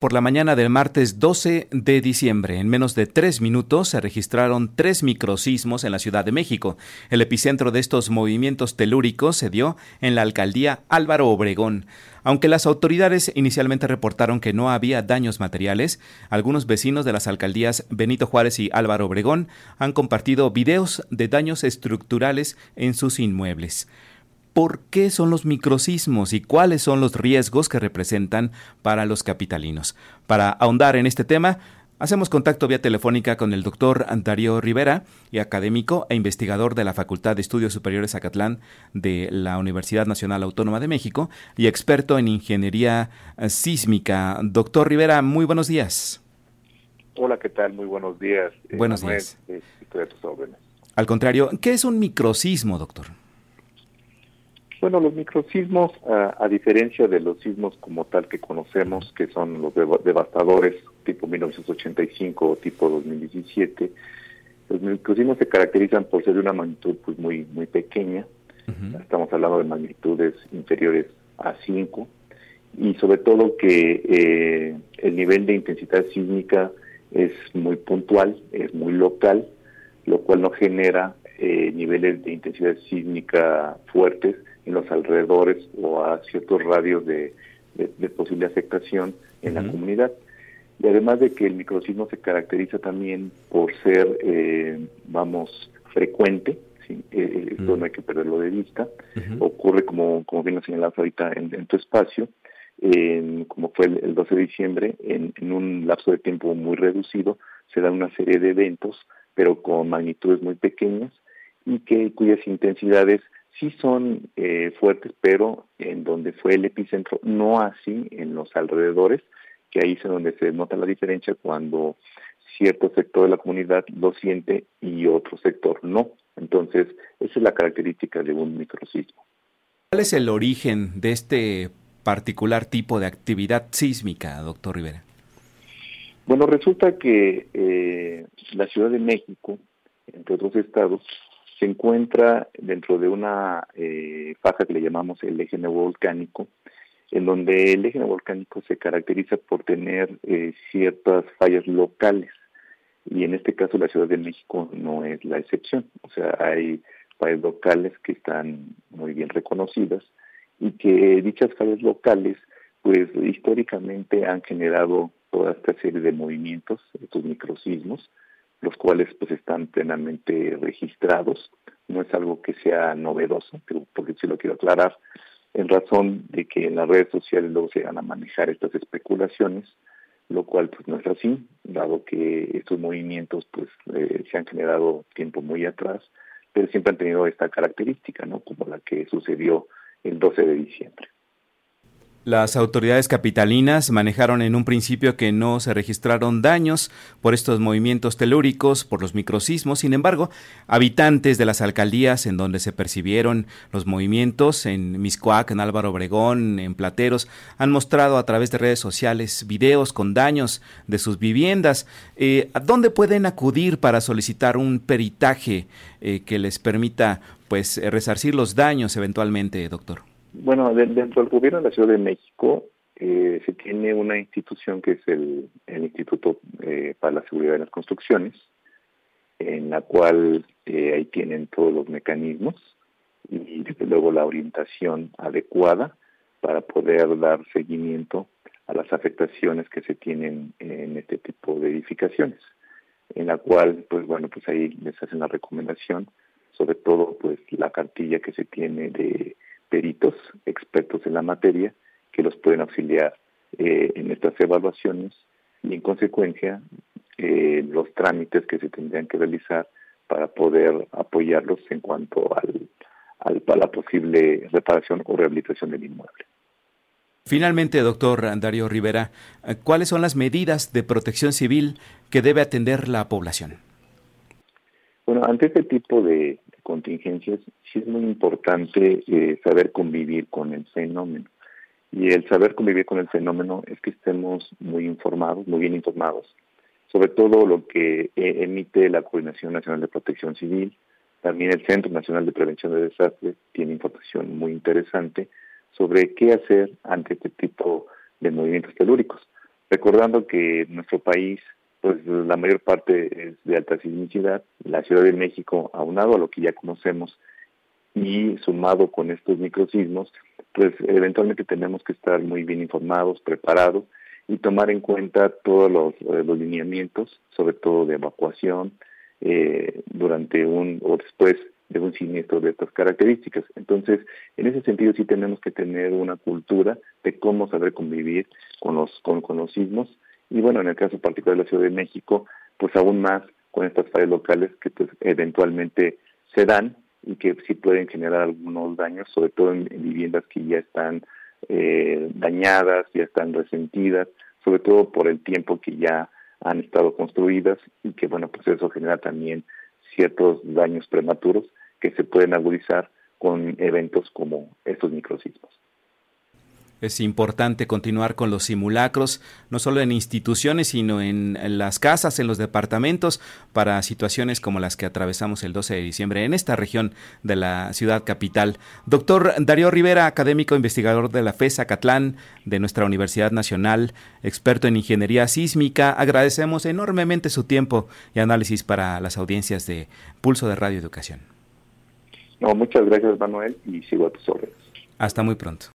Por la mañana del martes 12 de diciembre, en menos de tres minutos, se registraron tres microsismos en la Ciudad de México. El epicentro de estos movimientos telúricos se dio en la alcaldía Álvaro Obregón. Aunque las autoridades inicialmente reportaron que no había daños materiales, algunos vecinos de las alcaldías Benito Juárez y Álvaro Obregón han compartido videos de daños estructurales en sus inmuebles por qué son los microsismos y cuáles son los riesgos que representan para los capitalinos. Para ahondar en este tema, hacemos contacto vía telefónica con el doctor Darío Rivera, y académico e investigador de la Facultad de Estudios Superiores Acatlán de la Universidad Nacional Autónoma de México y experto en ingeniería sísmica. Doctor Rivera, muy buenos días. Hola, ¿qué tal? Muy buenos días. Eh, buenos días. Eh, Al contrario, ¿qué es un microsismo, doctor? Bueno, los microsismos, a, diferencia de los sismos como tal que conocemos, que son los devastadores tipo 1985 o tipo 2017, los microsismos se caracterizan por ser de una magnitud pues muy muy pequeña. Estamos hablando de magnitudes inferiores a 5 y sobre todo que eh, el nivel de intensidad sísmica es muy puntual, es muy local, lo cual no genera eh, niveles de intensidad sísmica fuertes en los alrededores o a ciertos radios de, posible afectación en la comunidad. Y además de que el microsismo se caracteriza también por ser, eh, vamos, frecuente, ¿sí? Eh, esto no hay que perderlo de vista, ocurre como, como bien lo señalas ahorita en, tu espacio, como fue el, 12 de diciembre, en, en, un lapso de tiempo muy reducido, se dan una serie de eventos, pero con magnitudes muy pequeñas y que cuyas intensidades sí son eh, fuertes, pero en donde fue el epicentro, no así en los alrededores, que ahí es donde se nota la diferencia cuando cierto sector de la comunidad lo siente y otro sector no. Entonces, esa es la característica de un microsismo. ¿Cuál es el origen de este particular tipo de actividad sísmica, doctor Rivera? Bueno, resulta que eh, la Ciudad de México, entre otros estados, se encuentra dentro de una eh, faja que le llamamos el eje neovolcánico, en donde el eje neovolcánico se caracteriza por tener eh, ciertas fallas locales. Y en este caso la Ciudad de México no es la excepción, o sea, hay fallas locales que están muy bien reconocidas y que dichas fallas locales pues históricamente han generado toda esta serie de movimientos, estos microsismos, los cuales pues están plenamente registrados. No es algo que sea novedoso, pero porque sí lo quiero aclarar, en razón de que en las redes sociales luego se van a manejar estas especulaciones, lo cual pues no es así, dado que estos movimientos pues eh, se han generado tiempo muy atrás, pero siempre han tenido esta característica, ¿no? Como la que sucedió el 12 de diciembre. Las autoridades capitalinas manejaron en un principio que no se registraron daños por estos movimientos telúricos, por los microsismos. Sin embargo, habitantes de las alcaldías en donde se percibieron los movimientos, en Miscuac, en Álvaro Obregón, en Plateros, han mostrado a través de redes sociales videos con daños de sus viviendas. Eh, ¿A dónde pueden acudir para solicitar un peritaje eh, que les permita pues resarcir los daños eventualmente, doctor? Bueno, dentro del gobierno de la Ciudad de México eh, se tiene una institución que es el, Instituto eh, para la Seguridad de las Construcciones, en la cual eh, ahí tienen todos los mecanismos y desde luego la orientación adecuada para poder dar seguimiento a las afectaciones que se tienen en este tipo de edificaciones, en la cual, pues bueno, pues ahí les hacen la recomendación, sobre todo pues la cartilla que se tiene de peritos expertos en la materia que los pueden auxiliar eh, en estas evaluaciones y en consecuencia eh, los trámites que se tendrían que realizar para poder apoyarlos en cuanto al, al, a la posible reparación o rehabilitación del inmueble. Finalmente, doctor Darío Rivera, ¿cuáles son las medidas de protección civil que debe atender la población? Bueno, ante este tipo de, contingencias, sí es muy importante eh, saber convivir con el fenómeno. Y el saber convivir con el fenómeno es que estemos muy informados, muy bien informados, sobre todo lo que eh, emite la Coordinación Nacional de Protección Civil. También el Centro Nacional de Prevención de Desastres tiene información muy interesante sobre qué hacer ante este tipo de movimientos telúricos. recordando que nuestro país, pues la mayor parte es de alta sismicidad, la Ciudad de México, aunado a lo que ya conocemos y sumado con estos microsismos, pues eventualmente tenemos que estar muy bien informados, preparados y tomar en cuenta todos los, eh, lineamientos, sobre todo de evacuación, eh, durante un o después de un siniestro de estas características. Entonces, en ese sentido sí tenemos que tener una cultura de cómo saber convivir con los, con, los sismos y bueno, en el caso particular de la Ciudad de México, pues aún más con estas fallas locales que pues eventualmente se dan y que sí pueden generar algunos daños, sobre todo en, viviendas que ya están eh, dañadas, ya están resentidas, sobre todo por el tiempo que ya han estado construidas y que bueno, pues eso genera también ciertos daños prematuros que se pueden agudizar con eventos como estos microsismos. Es importante continuar con los simulacros, no solo en instituciones, sino en, las casas, en los departamentos, para situaciones como las que atravesamos el 12 de diciembre en esta región de la ciudad capital. Doctor Darío Rivera, académico investigador de la FESA Catlán, de nuestra Universidad Nacional, experto en ingeniería sísmica, agradecemos enormemente su tiempo y análisis para las audiencias de Pulso de Radio Educación. No, muchas gracias, Manuel, y sigo a tus órdenes. Hasta muy pronto.